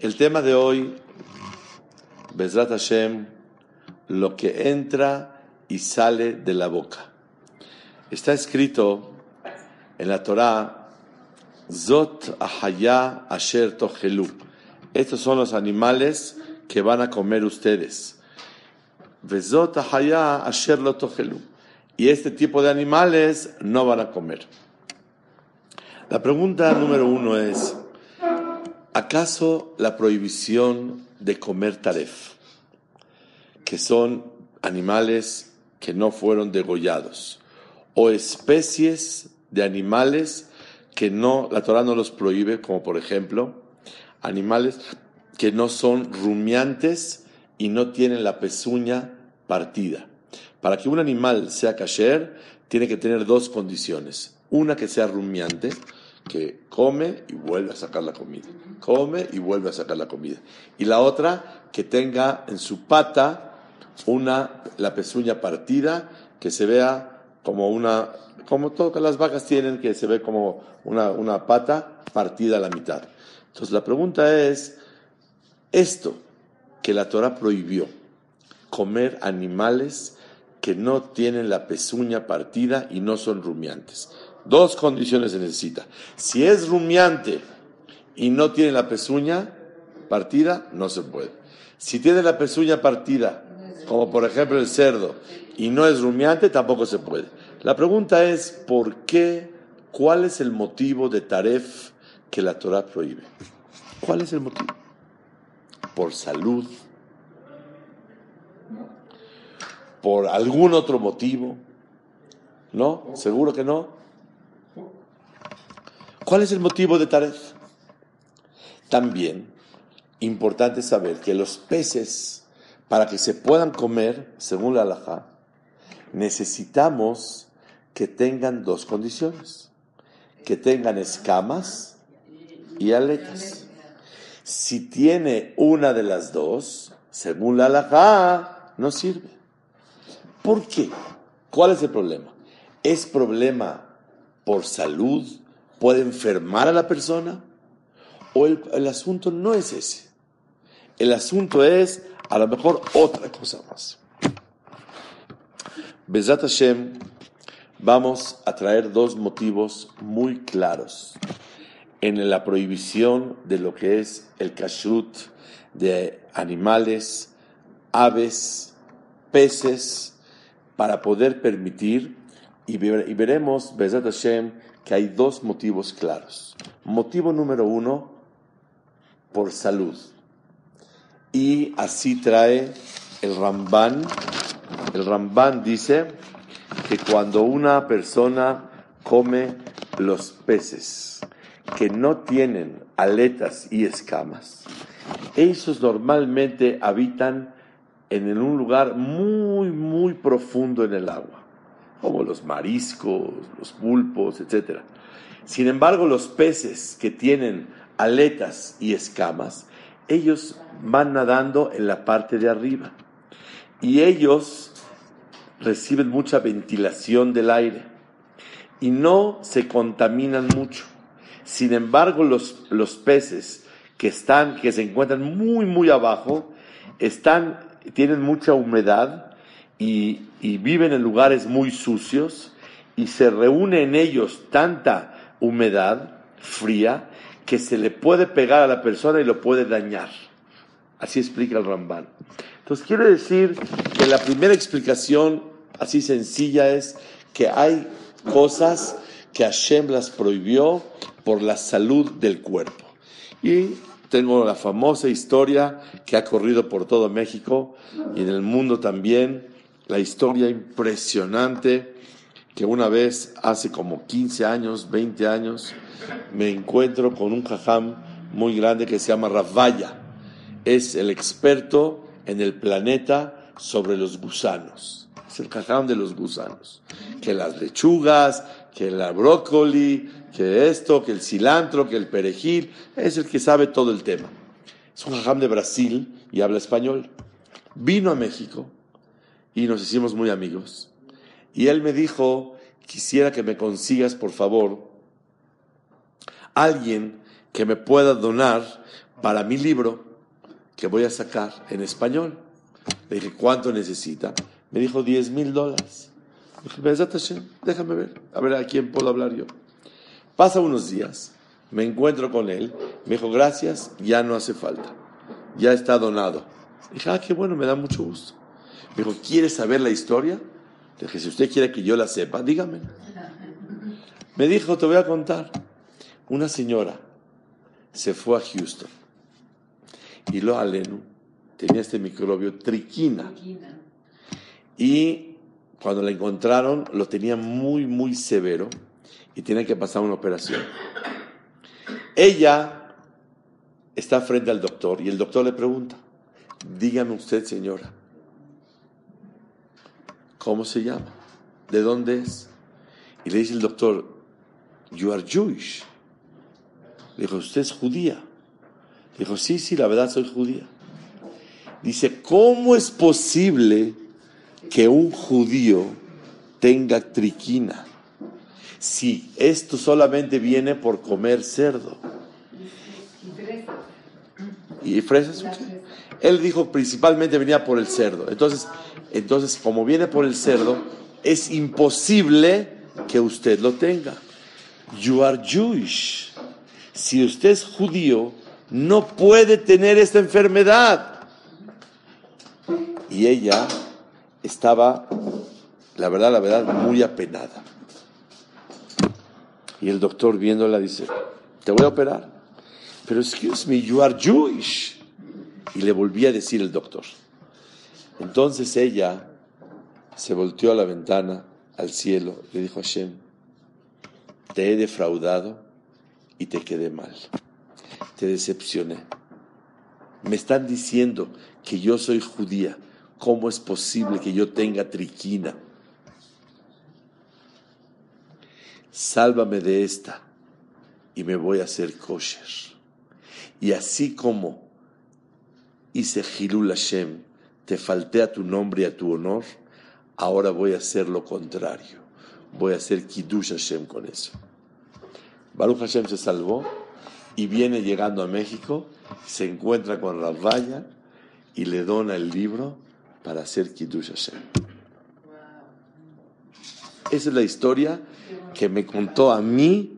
El tema de hoy, Bezrat Hashem, lo que entra y sale de la boca. Está escrito en la Torá, Zot Ahaya Asher Tohelu. Estos son los animales que van a comer ustedes. Vezot Ahaya Asher Lo. Y este tipo de animales no van a comer. La pregunta número uno es, ¿acaso la prohibición de comer taref, que son animales que no fueron degollados, o especies de animales que no, la Torah no los prohíbe, como por ejemplo, animales que no son rumiantes y no tienen la pezuña partida. Para que un animal sea kasher, tiene que tener dos condiciones. Una que sea rumiante, que come y vuelve a sacar la comida. Come y vuelve a sacar la comida. Y la otra, que tenga en su pata una, la pezuña partida, que se vea como una, como todas las vacas tienen, que se ve como una, una pata partida a la mitad. Entonces la pregunta es, esto que la Torah prohibió, comer animales que no tienen la pezuña partida y no son rumiantes. Dos condiciones se necesita. Si es rumiante y no tiene la pezuña partida, no se puede. Si tiene la pezuña partida, como por ejemplo el cerdo, y no es rumiante, tampoco se puede. La pregunta es, ¿por qué? ¿Cuál es el motivo de taref que la Torah prohíbe? ¿Cuál es el motivo? ¿Por salud? ¿Por algún otro motivo? ¿No? ¿Seguro que no? ¿Cuál es el motivo de Taref? También, importante saber que los peces, para que se puedan comer, según la halajá, necesitamos que tengan dos condiciones. Que tengan escamas y aletas. Si tiene una de las dos, según la halajá, no sirve. ¿Por qué? ¿Cuál es el problema? ¿Es problema por salud? ¿Puede enfermar a la persona? ¿O el, el asunto no es ese? El asunto es, a lo mejor, otra cosa más. Bezat Hashem, vamos a traer dos motivos muy claros en la prohibición de lo que es el kashrut de animales, aves, peces, para poder permitir, y, veremos, Bezat Hashem, que hay dos motivos claros. Motivo número uno, por salud. Y así trae el Ramban. El Ramban dice que cuando una persona come los peces que no tienen aletas y escamas, esos normalmente habitan en un lugar muy, muy profundo en el agua como los mariscos, los pulpos, etc. Sin embargo, los peces que tienen aletas y escamas, ellos van nadando en la parte de arriba y ellos reciben mucha ventilación del aire y no se contaminan mucho. Sin embargo, los, los peces que están, que se encuentran muy, muy abajo, están, tienen mucha humedad y, viven en lugares muy sucios y se reúne en ellos tanta humedad fría que se le puede pegar a la persona y lo puede dañar. Así explica el Ramban. Entonces quiere decir que la primera explicación así sencilla es que hay cosas que Hashem las prohibió por la salud del cuerpo. Y tengo la famosa historia que ha corrido por todo México y en el mundo también la historia impresionante que una vez, hace como 15 años, 20 años, me encuentro con un jajam muy grande que se llama Ravaya. Es el experto en el planeta sobre los gusanos. Es el jajam de los gusanos. Que las lechugas, que la brócoli, que esto, que el cilantro, que el perejil. Es el que sabe todo el tema. Es un jajam de Brasil y habla español. Vino a México y nos hicimos muy amigos. Y él me dijo, quisiera que me consigas, por favor, alguien que me pueda donar para mi libro que voy a sacar en español. Le dije, ¿cuánto necesita? Me dijo, 10 mil dólares. Dije, déjame ver, a ver a quién puedo hablar yo. Pasa unos días, me encuentro con él, me dijo, gracias, ya no hace falta, ya está donado. Dije, ah, qué bueno, me da mucho gusto. Me dijo, ¿quiere saber la historia? Le dije, si usted quiere que yo la sepa, dígame. Me dijo, te voy a contar. Una señora se fue a Houston y lo alenu tenía este microbio triquina. Y cuando la encontraron lo tenía muy, muy severo y tiene que pasar una operación. Ella está frente al doctor y el doctor le pregunta, dígame usted señora, ¿cómo se llama? ¿De dónde es? Y le dice el doctor, you are Jewish. Le dijo, ¿usted es judía? Le dijo, sí, sí, la verdad soy judía. Dice, ¿cómo es posible que un judío tenga triquina si esto solamente viene por comer cerdo? ¿Y fresas? Él dijo principalmente venía por el cerdo. Entonces, entonces, como viene por el cerdo, es imposible que usted lo tenga. You are Jewish si usted es judío, no puede tener esta enfermedad. Y ella estaba, la verdad, la verdad, muy apenada. Y el doctor viéndola dice, te voy a operar. Pero excuse me, you are Jewish. Y le volví a decir el doctor. Entonces ella se volteó a la ventana, al cielo, le dijo a Hashem, te he defraudado y te quedé mal. Te decepcioné. Me están diciendo que yo soy judía. ¿Cómo es posible que yo tenga triquina? Sálvame de esta y me voy a hacer kosher. Y así como hice Hilul Hashem, te falté a tu nombre y a tu honor, ahora voy a hacer lo contrario. Voy a hacer Kiddush Hashem con eso. Baruch Hashem se salvó y viene llegando a México, se encuentra con Ravaya y le dona el libro para hacer Kiddush Hashem. Esa es la historia que me contó a mí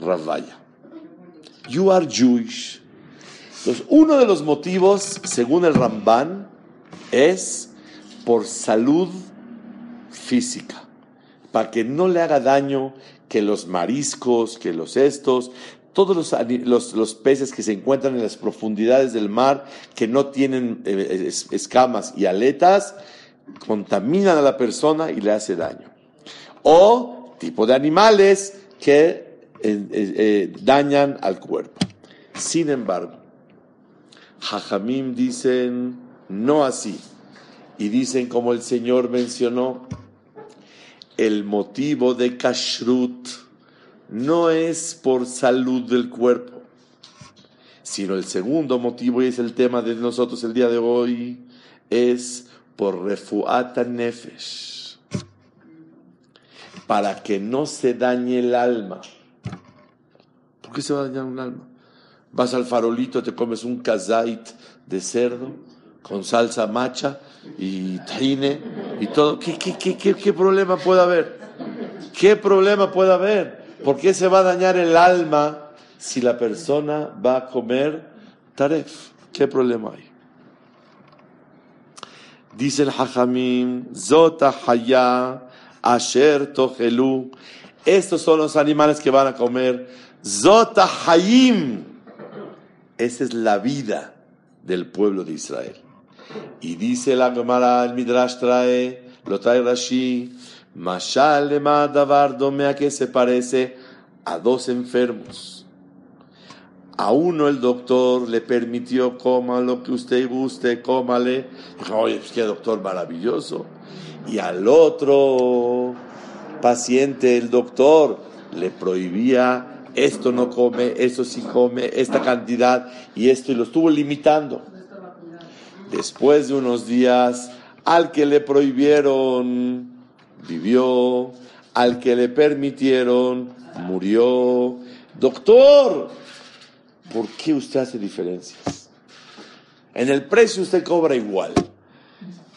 Ravaya. You are Jewish. Entonces, uno de los motivos, según el Ramban, es por salud física, para que no le haga daño que los mariscos, que los estos, todos los, los, peces que se encuentran en las profundidades del mar, que no tienen eh, escamas y aletas, contaminan a la persona y le hace daño. O tipo de animales que eh, eh, dañan al cuerpo. Sin embargo, Jajamim dicen no así. Y dicen como el Señor mencionó, el motivo de kashrut no es por salud del cuerpo, sino el segundo motivo, y es el tema de nosotros el día de hoy, es por refuata nefesh, para que no se dañe el alma. ¿Por qué se va a dañar un alma? Vas al farolito, te comes un kazait de cerdo con salsa macha y tahine y todo. ¿Qué, qué, qué, qué, problema puede haber? ¿Qué problema puede haber? ¿Por qué se va a dañar el alma si la persona va a comer taref? ¿Qué problema hay? Dice el Hajamim, Zota Haya, Asher Tohelu. Estos son los animales que van a comer. Zota Hayim. Esa es la vida del pueblo de Israel. Y dice la Gemara, el Midrash trae, lo trae Rashi, Mashal de Davar Domea que se parece a dos enfermos. A uno el doctor le permitió coma lo que usted guste, cómale. Dijo, oye, pues qué doctor maravilloso. Y al otro paciente, el doctor, le prohibía esto no come, eso sí come, esta cantidad y esto, y lo estuvo limitando. Después de unos días, al que le prohibieron, vivió, al que le permitieron, murió. Doctor, ¿por qué usted hace diferencias? En el precio usted cobra igual,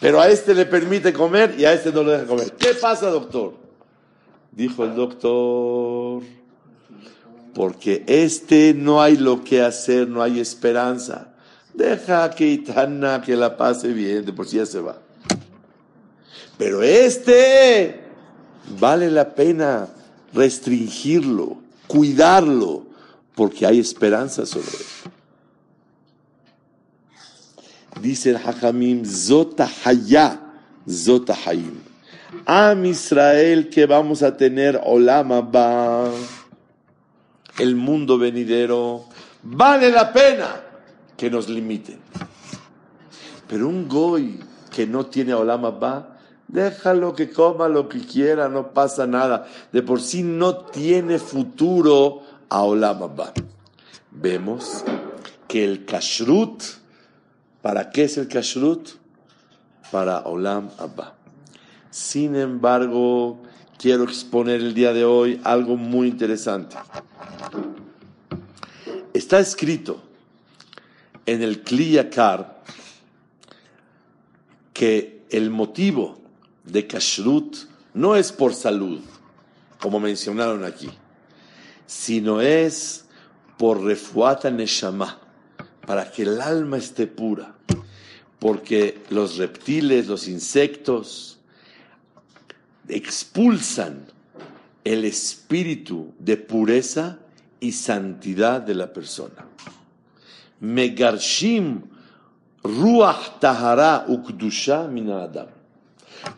pero a este le permite comer y a este no le deja comer. ¿Qué pasa, doctor? Dijo el doctor, porque este no hay lo que hacer, no hay esperanza. Deja que Itana que la pase bien, de por sí ya se va. Pero este vale la pena restringirlo, cuidarlo, porque hay esperanza sobre él. Dice el Hajamim, Zota Haya, Zota Hayim. Am Israel que vamos a tener Olama ba, el mundo venidero, vale la pena que nos limiten. Pero un goy que no tiene Olama ba, déjalo que coma lo que quiera, no pasa nada. De por sí no tiene futuro a Olama ba. Vemos que el kashrut, ¿para qué es el kashrut? Para Olam Abba. Sin embargo, quiero exponer el día de hoy algo muy interesante. Está escrito en el Kliyakar que el motivo de Kashrut no es por salud, como mencionaron aquí, sino es por refuata neshama, para que el alma esté pura, porque los reptiles, los insectos, expulsan el espíritu de pureza y santidad de la persona. Megarshim ruach tahara ukdusha min adam.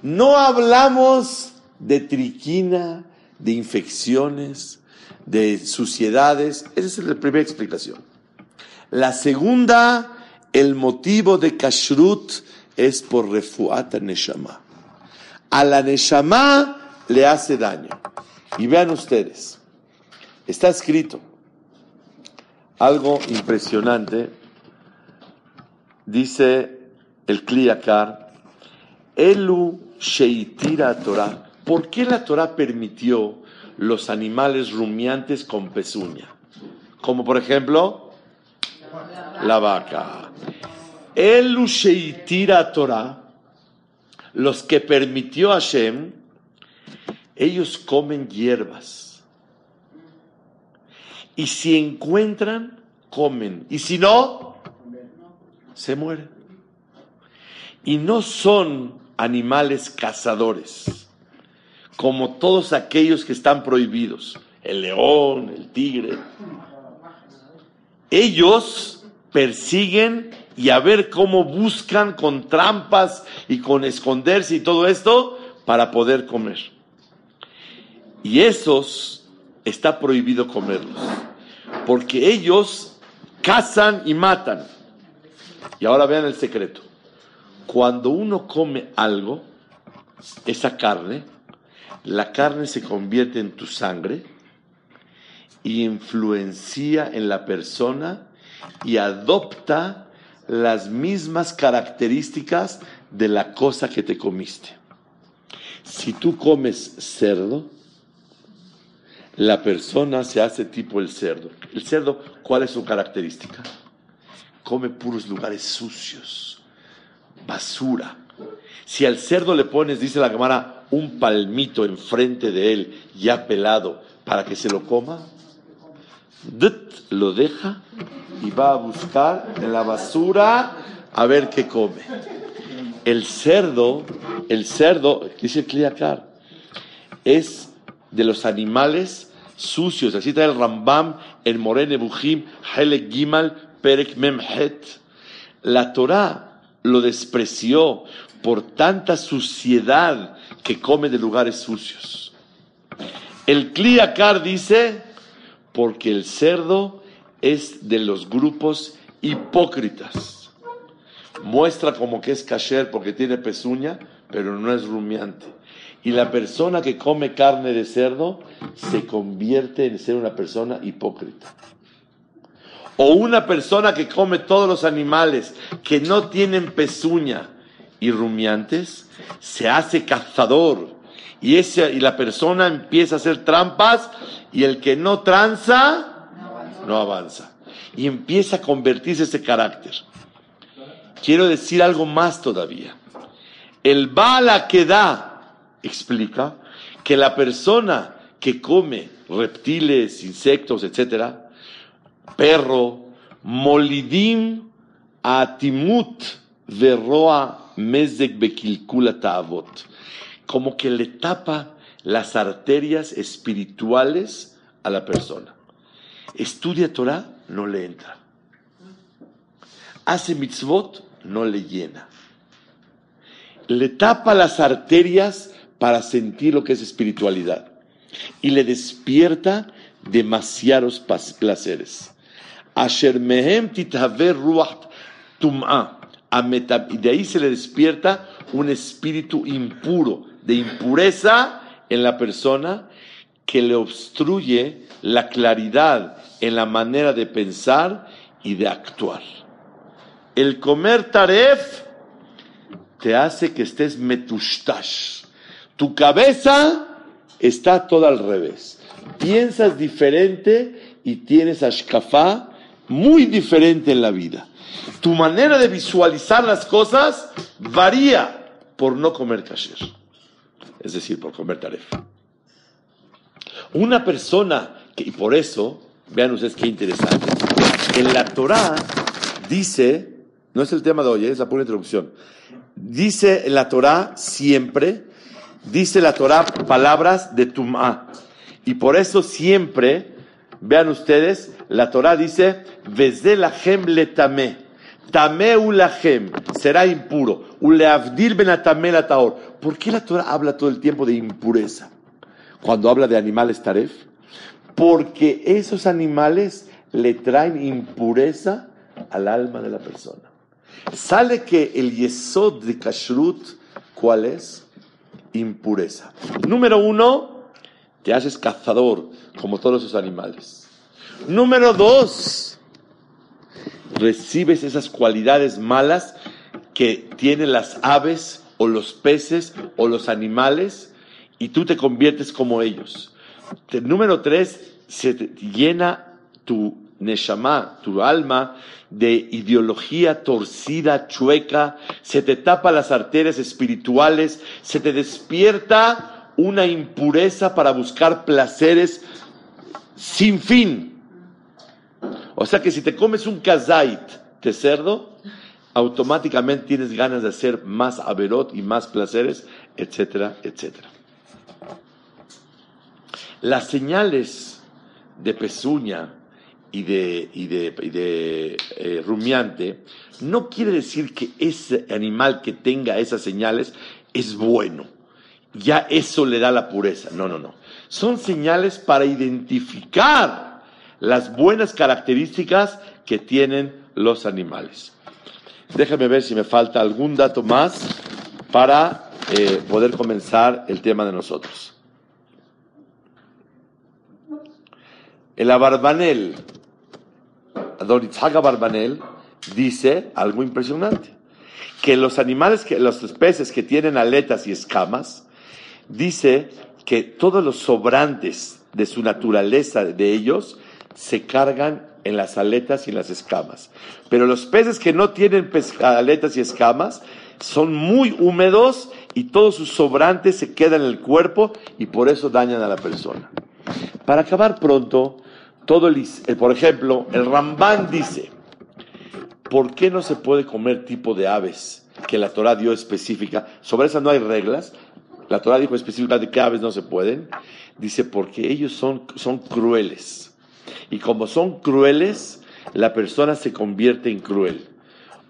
No hablamos de triquina, de infecciones, de suciedades. Esa es la primera explicación. La segunda, el motivo de kashrut es por refuata neshama a la Neshama le hace daño. Y vean ustedes, está escrito algo impresionante, dice el Kliyakar, Elu Sheitira Torah. ¿Por qué la Torah permitió los animales rumiantes con pezuña? Como por ejemplo, la vaca. Elu Sheitira Torah los que permitió Hashem, ellos comen hierbas. Y si encuentran, comen. Y si no, se mueren. Y no son animales cazadores, como todos aquellos que están prohibidos. El león, el tigre. Ellos persiguen y a ver cómo buscan con trampas y con esconderse y todo esto para poder comer. Y esos está prohibido comerlos, porque ellos cazan y matan. Y ahora vean el secreto. Cuando uno come algo, esa carne, la carne se convierte en tu sangre y influencia en la persona y adopta las mismas características de la cosa que te comiste. Si tú comes cerdo, la persona se hace tipo el cerdo. El cerdo, ¿cuál es su característica? Come puros lugares sucios, basura. Si al cerdo le pones, dice la cámara, un palmito enfrente de él, ya pelado, para que se lo coma, lo deja y va a buscar en la basura a ver qué come. El cerdo, el cerdo, dice Kliakar, es de los animales sucios. Así está el Rambam, el Morene Bujim, Helek Gimal, Perek Memhet. La Torah lo despreció por tanta suciedad que come de lugares sucios. El Kliakar dice, porque el cerdo es de los grupos hipócritas. Muestra como que es kasher porque tiene pezuña, pero no es rumiante. Y la persona que come carne de cerdo se convierte en ser una persona hipócrita. O una persona que come todos los animales que no tienen pezuña y rumiantes, se hace cazador. Y, ese, y la persona empieza a hacer trampas y el que no tranza, no avanza. Y empieza a convertirse ese carácter. Quiero decir algo más todavía. El bala que da explica que la persona que come reptiles, insectos, etcétera, perro, molidim atimut verroa mezek bekilkula ta'avot, como que le tapa las arterias espirituales a la persona. Estudia Torah, no le entra. Hace mitzvot, no le llena. Le tapa las arterias para sentir lo que es espiritualidad. Y le despierta demasiados placeres. Y de ahí se le despierta un espíritu impuro, de impureza en la persona que le obstruye la claridad en la manera de pensar y de actuar. El comer taref te hace que estés metushtash. Tu cabeza está toda al revés. Piensas diferente y tienes ashkafá muy diferente en la vida. Tu manera de visualizar las cosas varía por no comer kasher, es decir, por comer taref. Una persona que, y por eso, vean ustedes qué interesante, en la Torah dice, no es el tema de hoy, es la pura introducción, dice en la Torah siempre, dice la Torah palabras de Tum'a, y por eso siempre, vean ustedes, la Torah dice, le tame. Ulachem. Será impuro. Uleavdil benatame taor. ¿Por qué la Torah habla todo el tiempo de impureza? Cuando habla de animales taref. Porque esos animales le traen impureza al alma de la persona. Sale que el yesod de kashrut, ¿cuál es? Impureza. Número uno, te haces cazador como todos esos animales. Número dos, recibes esas cualidades malas que tienen las aves o los peces o los animales y tú te conviertes como ellos. Número tres, se llena tu neshama, tu alma, de ideología torcida, chueca, se te tapa las arterias espirituales, se te despierta una impureza para buscar placeres sin fin. O sea que si te comes un kazait de cerdo, automáticamente tienes ganas de hacer más averot y más placeres, etcétera, etcétera. Las señales de pezuña y de, y de, eh, rumiante no quiere decir que ese animal que tenga esas señales es bueno. Ya eso le da la pureza. No, no, no. Son señales para identificar las buenas características que tienen los animales. Déjame ver si me falta algún dato más para eh, poder comenzar el tema de nosotros. El Abarbanel, Don Itzhak Abarbanel, dice algo impresionante, que los animales, que, los peces que tienen aletas y escamas, dice que todos los sobrantes de su naturaleza de ellos se cargan en las aletas y en las escamas. Pero los peces que no tienen aletas y escamas son muy húmedos y todos sus sobrantes se quedan en el cuerpo y por eso dañan a la persona. Para acabar pronto, todo el, eh, por ejemplo, el Rambán dice, ¿por qué no se puede comer tipo de aves que la Torah dio específica? Sobre eso no hay reglas. La Torah dijo específicamente qué aves no se pueden. Dice, porque ellos son, son crueles y como son crueles, la persona se convierte en cruel.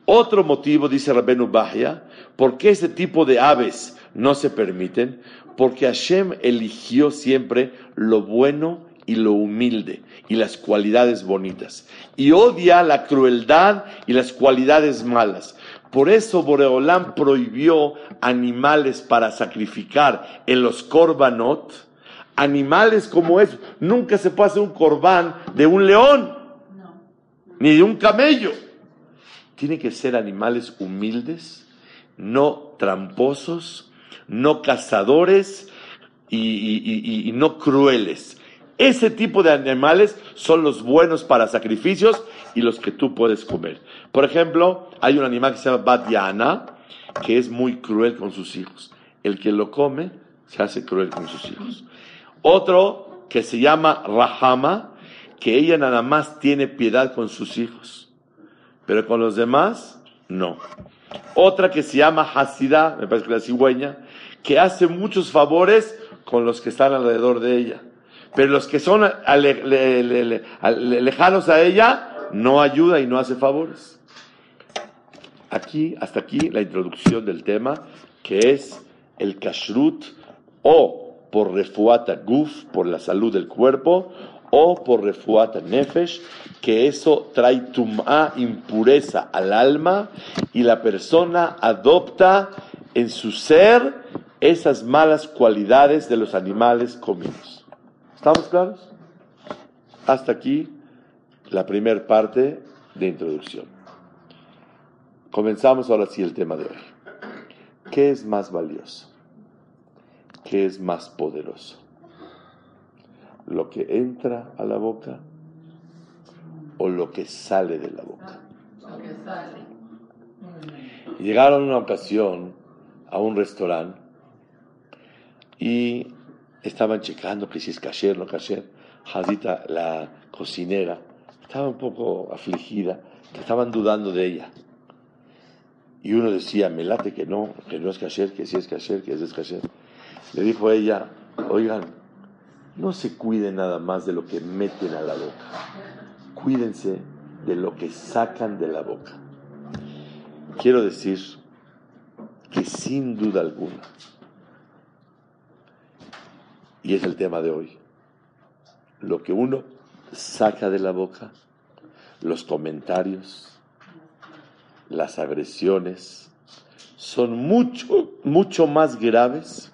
Otro motivo, dice Rabenu Bahia, ¿por qué ese tipo de aves no se permiten? Porque Hashem eligió siempre lo bueno y lo humilde y las cualidades bonitas. Y odia la crueldad y las cualidades malas. Por eso Boreolán prohibió animales para sacrificar en los korbanot, animales como eso. Nunca se puede hacer un corbán de un león, ni de un camello. Tienen que ser animales humildes, no tramposos, no cazadores y, y no crueles. Ese tipo de animales son los buenos para sacrificios y los que tú puedes comer. Por ejemplo, hay un animal que se llama Badiana, que es muy cruel con sus hijos. El que lo come se hace cruel con sus hijos. Otro que se llama Rahama, que ella nada más tiene piedad con sus hijos, pero con los demás no. Otra que se llama Hasidah, me parece que la cigüeña, que hace muchos favores con los que están alrededor de ella. Pero los que son lejanos a ella, no ayuda y no hace favores. Aquí, hasta aquí, la introducción del tema, que es el kashrut, o por refuata guf, por la salud del cuerpo, o por refuata nefesh, que eso trae tum'a, impureza al alma, y la persona adopta en su ser esas malas cualidades de los animales comidos. ¿Estamos claros? Hasta aquí la primera parte de introducción. Comenzamos ahora sí el tema de hoy. ¿Qué es más valioso? ¿Qué es más poderoso? ¿Lo que entra a la boca o lo que sale de la boca? Llegaron una ocasión a un restaurante y estaban checando que si es kasher o no kasher. Hadita, la cocinera, estaba un poco afligida, que estaban dudando de ella. Y uno decía, me late que no, que no es kasher, que sí es kasher, que es kasher. Le dijo a ella, oigan, no se cuiden nada más de lo que meten a la boca, cuídense de lo que sacan de la boca. Quiero decir que sin duda alguna, y es el tema de hoy. Lo que uno saca de la boca, los comentarios, las agresiones, son mucho, mucho más graves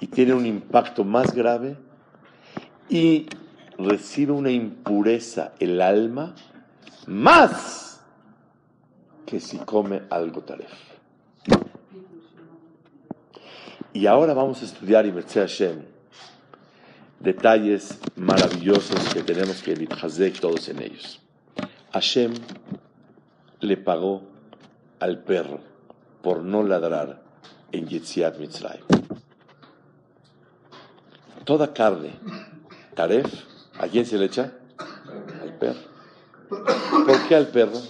y tienen un impacto más grave y recibe una impureza el alma más que si come algo taref. Y ahora vamos a estudiar, y Hashem, detalles maravillosos que tenemos que hazek todos en ellos. Hashem le pagó al perro por no ladrar en Yetziat Mitzrayim. Toda carne, taref, ¿a quién se le echa? Al perro. ¿Por qué al perro?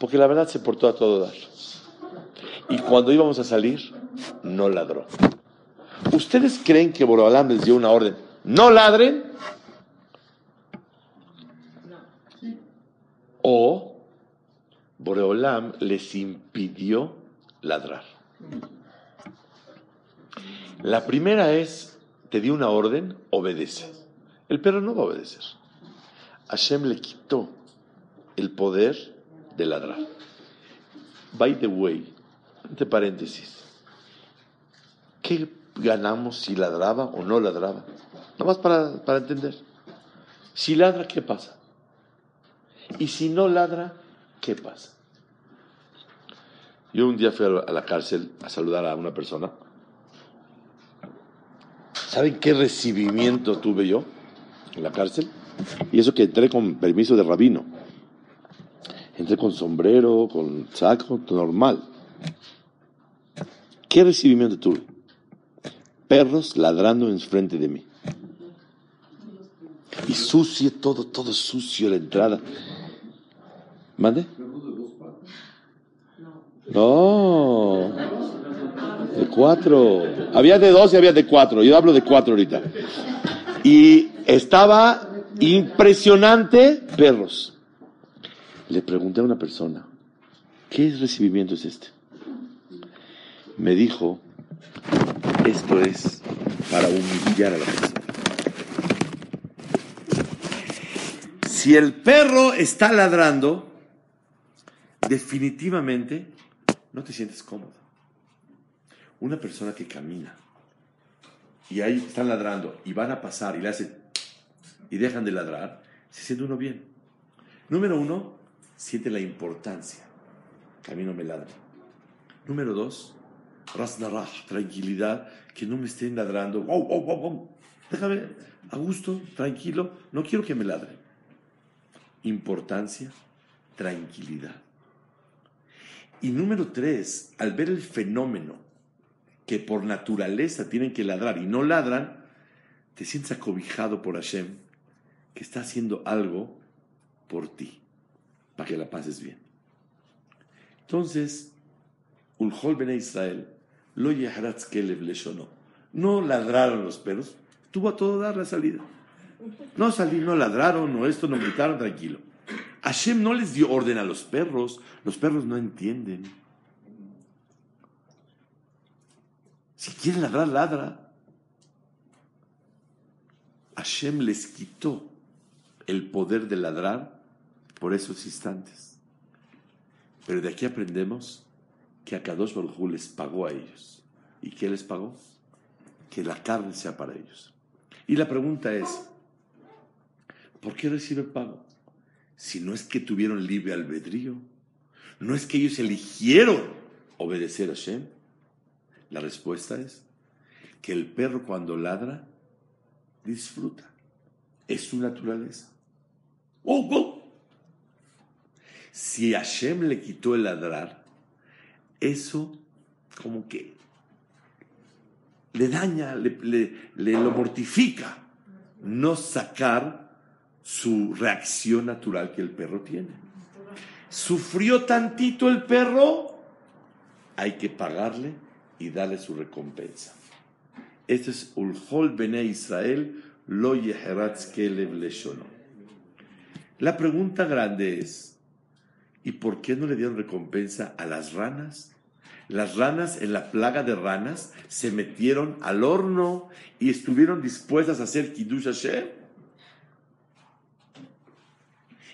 Porque la verdad se portó a todo dar. Y cuando íbamos a salir, no ladró. ¿Ustedes creen que Borobalam les dio una orden? ¿No ladren? O Boreolam les impidió ladrar. La primera es, te dio una orden, obedece. El perro no va a obedecer. Hashem le quitó el poder de ladrar. By the way, entre paréntesis, ¿qué ganamos si ladraba o no ladraba. Nada más para, para entender. Si ladra, ¿qué pasa? Y si no ladra, ¿qué pasa? Yo un día fui a la cárcel a saludar a una persona. ¿Saben qué recibimiento tuve yo en la cárcel? Y eso que entré con permiso de rabino. Entré con sombrero, con saco, normal. ¿Qué recibimiento tuve? perros ladrando en frente de mí. Y sucio, todo, todo sucio la entrada. ¿Mande? No. De cuatro. Había de dos y había de cuatro. Yo hablo de cuatro ahorita. Y estaba impresionante perros. Le pregunté a una persona, ¿qué recibimiento es este? Me dijo, esto es para humillar a la persona. Si el perro está ladrando, definitivamente no te sientes cómodo. Una persona que camina y ahí están ladrando y van a pasar y le hacen y dejan de ladrar, se siente uno bien. Número uno, siente la importancia. Que a mí no me ladre. Número dos, rasnarah, tranquilidad, que no me estén ladrando. Wow, wow, wow, wow. Déjame a gusto, tranquilo, no quiero que me ladre. Importancia, tranquilidad. Y número tres, al ver el fenómeno que por naturaleza tienen que ladrar y no ladran, te sientes acobijado por Hashem, que está haciendo algo por ti, para que la pases bien. Entonces, Ulhol Ben Israel, lo no ladraron los perros, tuvo a todo dar la salida. No salir, no ladraron, no esto, no gritaron, tranquilo. Hashem no les dio orden a los perros, los perros no entienden. Si quieren ladrar, ladra. Hashem les quitó el poder de ladrar por esos instantes. Pero de aquí aprendemos que a Kadosh Baruj les pagó a ellos. ¿Y qué les pagó? Que la carne sea para ellos. Y la pregunta es, ¿por qué recibe pago? Si no es que tuvieron libre albedrío, no es que ellos eligieron obedecer a Hashem. La respuesta es que el perro cuando ladra, disfruta. Es su naturaleza. ¡Oh, oh! Si Hashem le quitó el ladrar, eso como que le daña, le, lo mortifica no sacar su reacción natural que el perro tiene. Sufrió tantito el perro, hay que pagarle y darle su recompensa. Este es Ulhol Bene Israel, lo La pregunta grande es, ¿y por qué no le dieron recompensa a las ranas? Las ranas en la plaga de ranas se metieron al horno y estuvieron dispuestas a hacer Kiddush Hashem.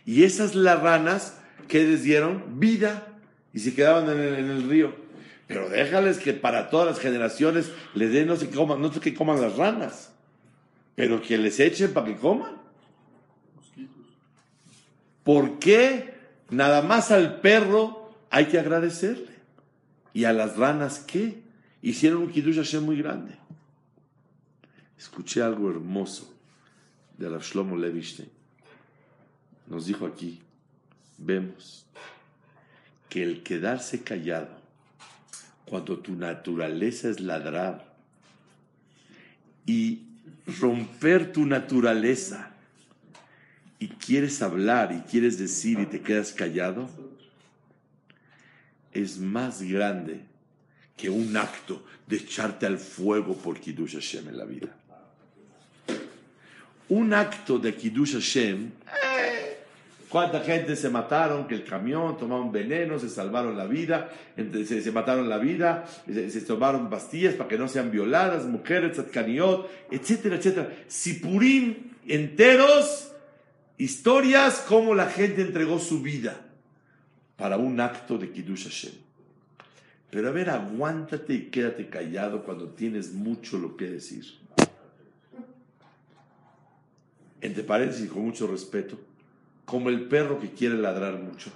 Y esas las ranas que les dieron vida y se quedaban en el, río. Pero déjales que para todas las generaciones les den no sé qué coman, no sé qué coman las ranas, pero que les echen para que coman. ¿Por qué nada más al perro hay que agradecerle? ¿Y a las ranas qué? Hicieron un Kiddush Hashem muy grande. Escuché algo hermoso de la Shlomo Levishte. Nos dijo aquí, vemos que el quedarse callado cuando tu naturaleza es ladrar y romper tu naturaleza y quieres hablar y quieres decir y te quedas callado, es más grande que un acto de echarte al fuego por Kiddush Hashem en la vida. Un acto de Kiddush Hashem, cuánta gente se mataron, que el camión tomaron veneno, se salvaron la vida, se, se mataron la vida, se, tomaron pastillas para que no sean violadas, mujeres, tzadkaniot, etcétera, etcétera. Enteros, historias como la gente entregó su vida para un acto de Kiddush Hashem. Pero a ver, aguántate y quédate callado cuando tienes mucho lo que decir. Entre paréntesis, con mucho respeto, como el perro que quiere ladrar mucho.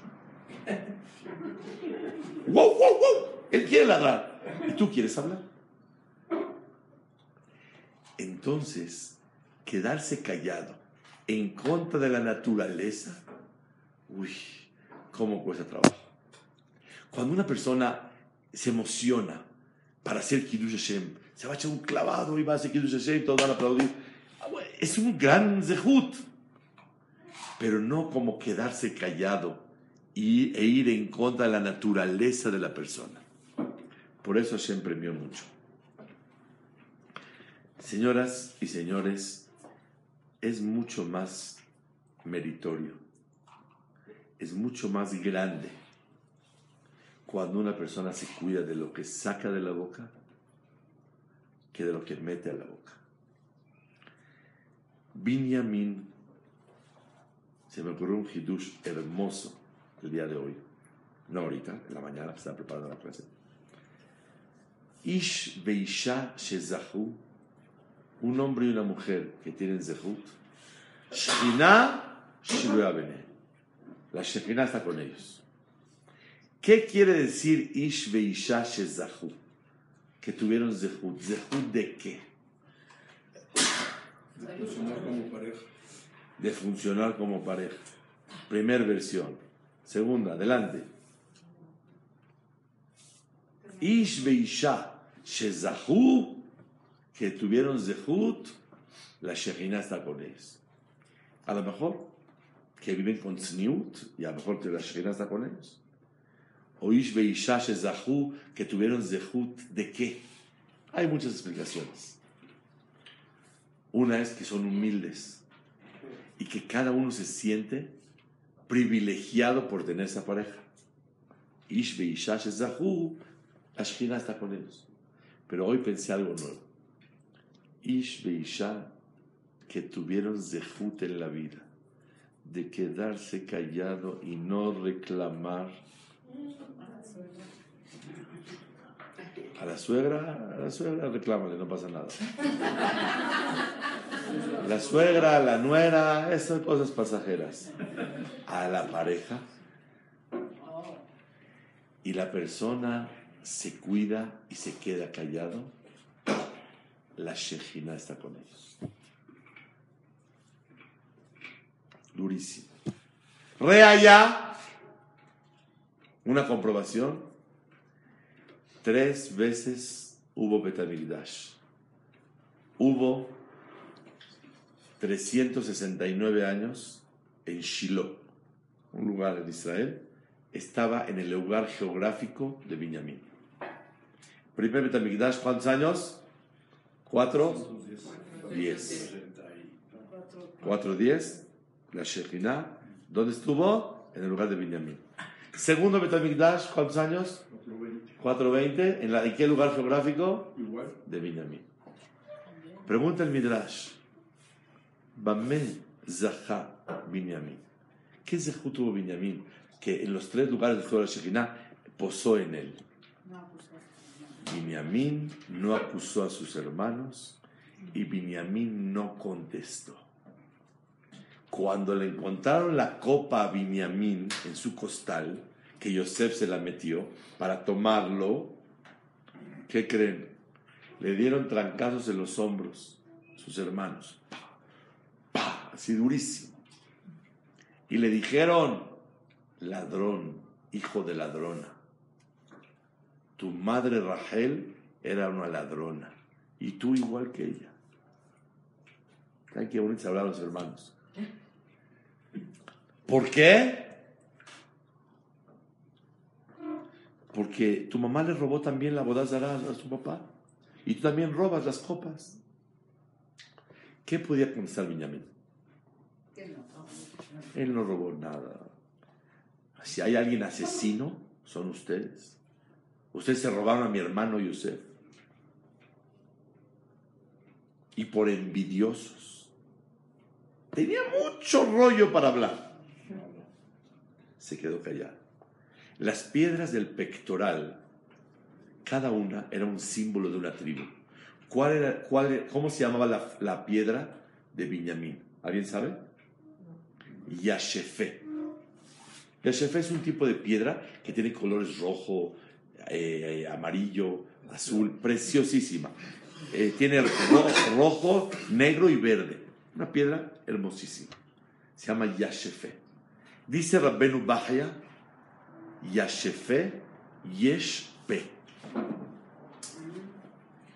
¡Wow, wow, wow! Él quiere ladrar y tú quieres hablar. Entonces, quedarse callado en contra de la naturaleza, uy, cómo cuesta trabajo. Cuando una persona se emociona para hacer Kiddush Hashem, se va a echar un clavado y va a hacer Kiddush Hashem, todos van a aplaudir. Ah, es un gran zehut, pero no como quedarse callado y, e ir en contra de la naturaleza de la persona. Por eso Hashem premió mucho. Señoras y señores, es mucho más meritorio es mucho más grande cuando una persona se cuida de lo que saca de la boca que de lo que mete a la boca. Binyamin se me ocurrió un hidush hermoso el día de hoy. No ahorita, en la mañana, que estaba preparando la clase. Ish veisha shezahu, un hombre y una mujer que tienen zehut, shina. La Shekhinah está con ellos. ¿Qué quiere decir Ish veisha shezahu? Que tuvieron zehut. ¿Zehut de qué? De funcionar como pareja. De funcionar como pareja. Primer versión. Segunda, adelante. Ish veisha shezahu, que tuvieron zehut, la Shekhinah está con ellos. A lo mejor que viven con tzniut, y a lo mejor la Shekhinah está con ellos. O Ish veisha shezahu, que tuvieron zehut, ¿de qué? Hay muchas explicaciones. Una es que son humildes y que cada uno se siente privilegiado por tener esa pareja. Ish veisha shezahu, la Shekhinah está con ellos. Pero hoy pensé algo nuevo. Ish veisha que tuvieron zehut en la vida, de quedarse callado y no reclamar. A la suegra, a la suegra reclámale, no pasa nada. La suegra, la nuera, esas cosas pasajeras. A la pareja. Y la persona se cuida y se queda callado, la Shejina está con ellos. Durísimo. Reaya, una comprobación. Tres veces hubo Betamigdash. Hubo 369 años en Shiloh, un lugar en Israel. Estaba en el lugar geográfico de Binyamin. Primer Betamigdash, ¿cuántos años? Cuatro, diez. Cuatro, diez. La Shekhinah, ¿dónde estuvo? En el lugar de Binyamin. Segundo Betamigdash, ¿cuántos años? 420. ¿En, la, ¿En qué lugar geográfico? Igual. De Binyamin. Pregunta el Midrash. Bamé Zaha Binyamin. ¿Qué zehut tuvo Binyamin? Que en los tres lugares de la Shekhinah posó en él. Binyamin no acusó a sus hermanos y Binyamin no contestó. Cuando le encontraron la copa a Binyamin en su costal, que Yosef se la metió para tomarlo, ¿qué creen? Le dieron trancazos en los hombros sus hermanos. Así durísimo. Y le dijeron, ladrón, hijo de ladrona. Tu madre Rachel era una ladrona y tú igual que ella. ¿Saben qué bonito hablaron los hermanos? ¿Por qué? Porque tu mamá le robó también la bodazara a su papá y tú también robas las copas. ¿Qué podía contestar Benjamín? Él no robó nada. Si hay alguien asesino, son ustedes. Ustedes se robaron a mi hermano Yosef. Y por envidiosos. Tenía mucho rollo para hablar. Se quedó callado. Las piedras del pectoral, cada una era un símbolo de una tribu. ¿Cuál era, cuál ¿Cómo se llamaba la, la piedra de Benjamín? ¿Alguien sabe? Yashefe. Yashefe es un tipo de piedra que tiene colores rojo, eh, amarillo, azul, preciosísima. Eh, tiene ro- rojo, negro y verde. Una piedra hermosísima. Se llama Yashefe. Dice Rabbenu Bahaya, Yashefe Yeshpe.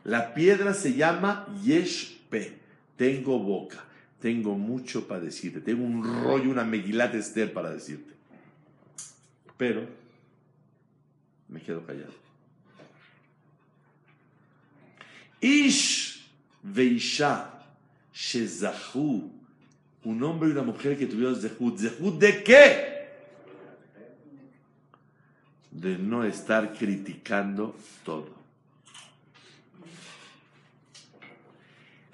La piedra se llama Yeshpe. Tengo boca. Tengo mucho para decirte. Tengo un rollo, una Megilat Esther para decirte. Pero me quedo callado. Ish Veisha Shezahu. Un hombre y una mujer que tuvieron Zehut. ¿Zehut de qué? De no estar criticando todo.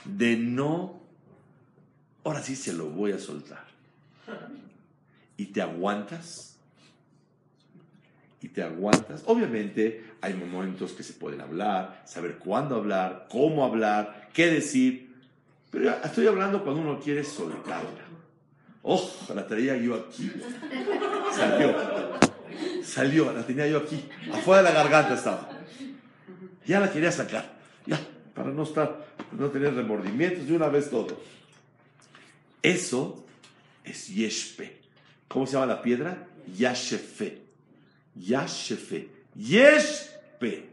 De no. Ahora sí se lo voy a soltar. y te aguantas, y te aguantas. Obviamente hay momentos que se pueden hablar, saber cuándo hablar, cómo hablar, qué decir. Pero estoy hablando cuando uno quiere soltarla. ¡Oh! La traía yo aquí. Salió. Salió, la tenía yo aquí. Afuera de la garganta estaba. Ya la quería sacar. Ya, para no estar, no tener remordimientos de una vez todo. Eso es yeshpe. ¿Cómo se llama la piedra? Yashefe. Yashefe. Yeshpe.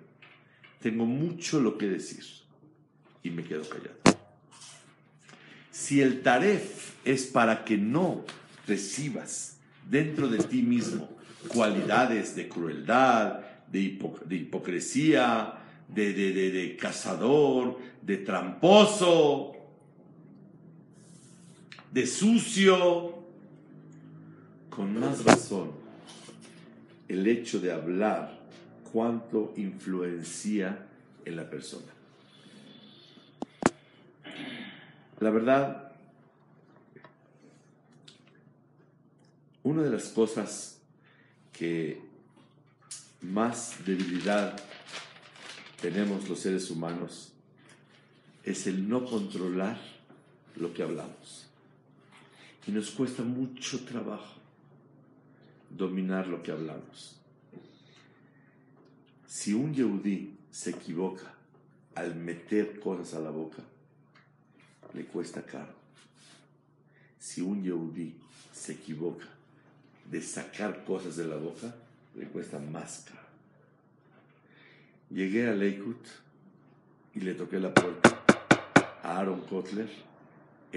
Tengo mucho lo que decir. Y me quedo callado. Si el taref es para que no recibas dentro de ti mismo cualidades de crueldad, de, hipocresía, de, de cazador, de tramposo, de sucio, con más razón el hecho de hablar cuánto influencia en la persona. La verdad, una de las cosas que más debilidad tenemos los seres humanos es el no controlar lo que hablamos. Y nos cuesta mucho trabajo dominar lo que hablamos. Si un yehudí se equivoca al meter cosas a la boca, le cuesta caro. Si un yehudí se equivoca de sacar cosas de la boca, le cuesta más caro. Llegué a Leikut y le toqué la puerta a Aaron Kotler,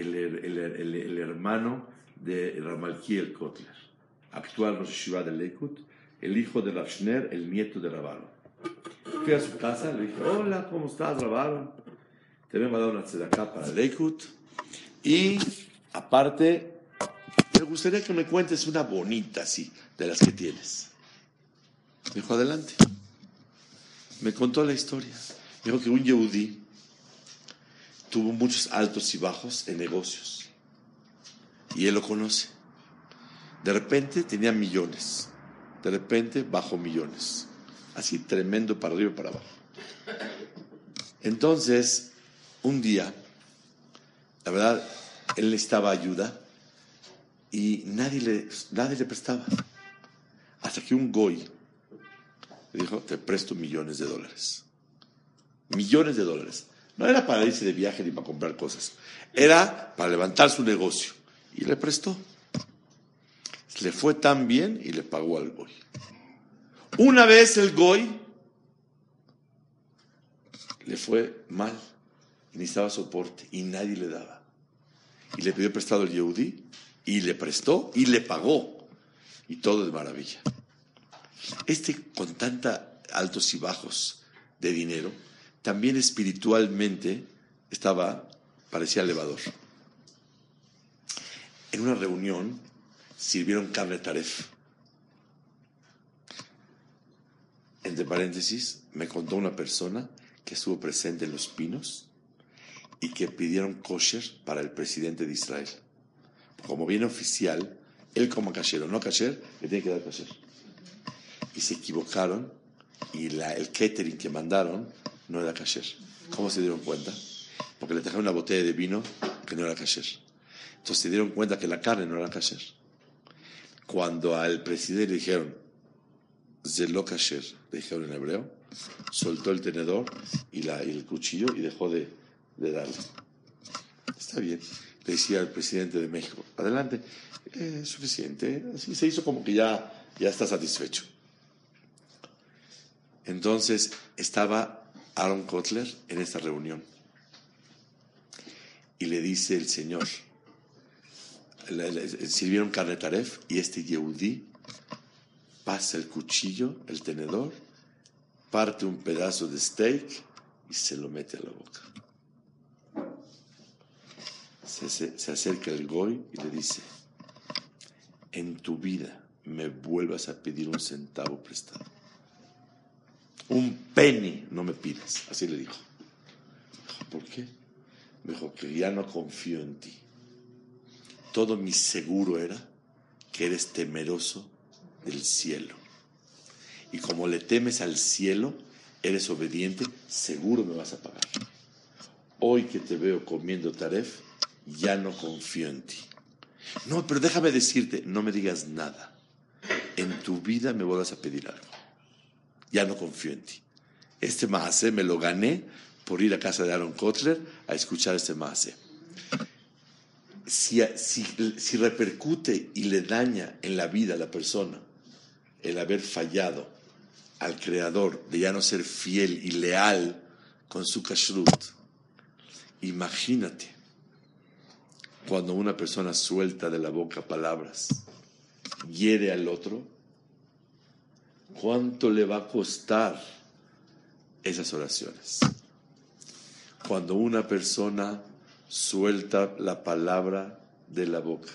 el, hermano de Ramalkiel Kotler, actual Rosh Shiva de Leikut, el hijo de Rashner, el nieto de Rabalo. Fui a su casa, le dije, hola, ¿cómo estás, Rabalo? Te vengo a dar una tzedakah para Leikut. Y aparte, me gustaría que me cuentes una bonita así, de las que tienes. Me dijo, adelante. Me contó la historia. Dijo que un yehudí tuvo muchos altos y bajos en negocios. Y él lo conoce. De repente tenía millones. De repente bajó millones. Así tremendo para arriba y para abajo. Entonces, un día, la verdad, él necesitaba ayuda y nadie le, nadie le prestaba. Hasta que un goy le dijo, te presto millones de dólares. Millones de dólares. No era para irse de viaje ni para comprar cosas. Era para levantar su negocio. Y le prestó. Le fue tan bien y le pagó al goy. Una vez el goy le fue mal. Necesitaba soporte y nadie le daba. Y le pidió prestado al Yehudi y le prestó y le pagó. Y todo de maravilla. Este con tanta altos y bajos de dinero, también espiritualmente estaba, parecía elevador. En una reunión sirvieron carne taref. Entre paréntesis, me contó una persona que estuvo presente en Los Pinos y que pidieron kosher para el presidente de Israel. Como viene oficial, él como kasher o no kasher, le tiene que dar kasher. Y se equivocaron y el catering que mandaron no era kasher. ¿Cómo se dieron cuenta? Porque le trajeron una botella de vino que no era kasher. Entonces se dieron cuenta que la carne no era kasher. Cuando al presidente le dijeron, Zelo kasher, le dijeron en hebreo, soltó el tenedor y, el cuchillo y dejó de, de darle. Está bien, le decía al presidente de México, adelante, es eh, suficiente. Así se hizo como que ya está satisfecho. Entonces estaba Aaron Kotler en esta reunión y le dice el Señor, sirvieron carne taref y este Yehudí pasa el cuchillo, el tenedor, parte un pedazo de steak y se lo mete a la boca. Se, acerca el Goy y le dice, en tu vida me vuelvas a pedir un centavo prestado. Un penny no me pides. Así le dijo. ¿por qué? Me dijo que ya no confío en ti. Todo mi seguro era que eres temeroso del cielo. Y como le temes al cielo, eres obediente, seguro me vas a pagar. Hoy que te veo comiendo taref, ya no confío en ti. No, pero déjame decirte, no me digas nada. En tu vida me vuelvas a pedir algo. Ya no confío en ti. Este maase me lo gané por ir a casa de Aaron Kotler a escuchar este maase. Si, si, si repercute y le daña en la vida a la persona el haber fallado al Creador, de ya no ser fiel y leal con su kashrut, imagínate cuando una persona suelta de la boca palabras, hiere al otro, ¿cuánto le va a costar esas oraciones? Cuando una persona suelta la palabra de la boca,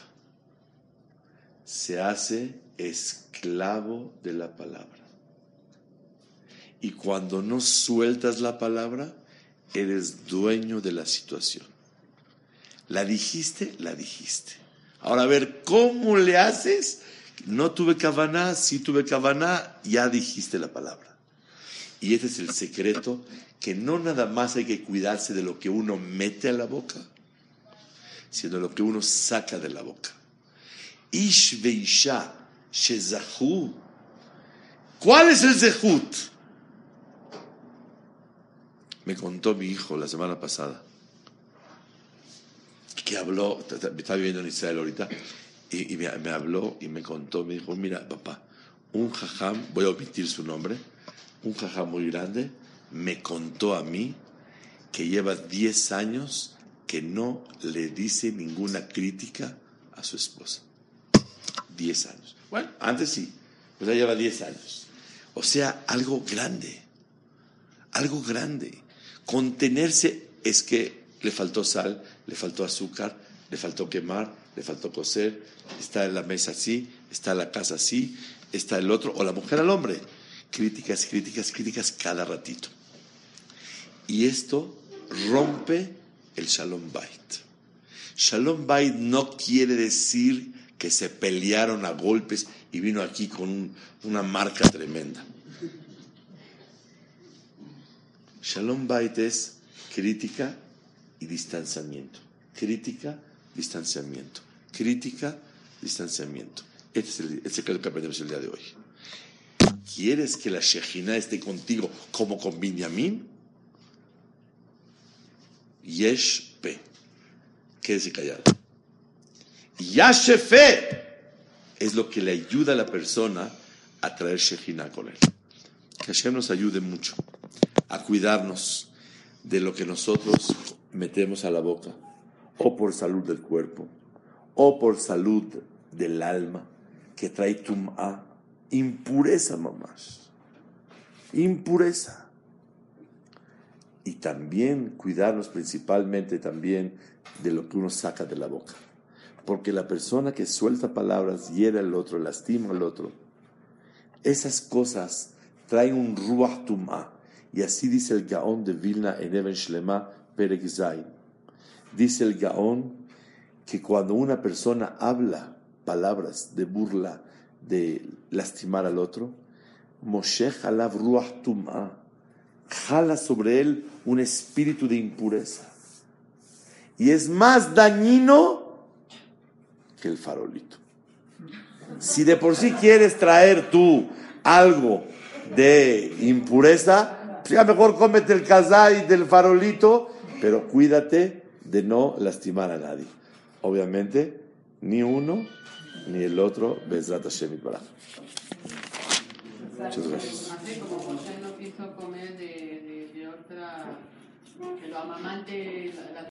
se hace esclavo de la palabra. Y cuando no sueltas la palabra, eres dueño de la situación. La dijiste, la dijiste. Ahora a ver, ¿cómo le haces? No tuve cabana, sí tuve cabana, ya dijiste la palabra. Y ese es el secreto, que no nada más hay que cuidarse de lo que uno mete a la boca, sino de lo que uno saca de la boca. Ish veisha shezahu. ¿Cuál es el zehut? Me contó mi hijo la semana pasada que habló, está viviendo en Israel ahorita, y, me, habló y me contó, me dijo, mira, papá, un jajam, voy a omitir su nombre, un jajam muy grande, me contó a mí que lleva 10 años que no le dice ninguna crítica a su esposa. 10 años. Bueno, antes sí, pero ya lleva 10 años. O sea, algo grande, algo grande. Contenerse es que le faltó sal, le faltó azúcar, le faltó quemar, le faltó coser, está en la mesa así, está en la casa así, está el otro, o la mujer al hombre. Críticas, críticas, críticas cada ratito. Y esto rompe el Shalom Bait. Shalom Bait no quiere decir que se pelearon a golpes y vino aquí con una marca tremenda. Shalom Bait es crítica y distanciamiento. Crítica, distanciamiento. Crítica, distanciamiento. Este es el, secreto que aprendemos el día de hoy. ¿Quieres que la Shejina esté contigo como con Binyamin? Yesh Pe. Quédese callado. Yashefe es lo que le ayuda a la persona a traer Shejina con él. Que Hashem nos ayude mucho a cuidarnos de lo que nosotros metemos a la boca, o por salud del cuerpo, o por salud del alma, que trae tum'a, impureza mamás, impureza. Y también cuidarnos principalmente también de lo que uno saca de la boca. Porque la persona que suelta palabras hiere al otro, lastima al otro, esas cosas traen un ruach tum'a. Y así dice el Gaón de Vilna en Eben Shlema, Perek Dice el Gaón que cuando una persona habla palabras de burla, de lastimar al otro, Moshe Halav Ruach Tum'a, jala sobre él un espíritu de impureza. Y es más dañino que el farolito. Si de por sí quieres traer tú algo de impureza, pues mejor cómete el kazay del farolito pero cuídate de no lastimar a nadie. Obviamente, ni uno ni el otro, Bezrat Hashem Muchas gracias.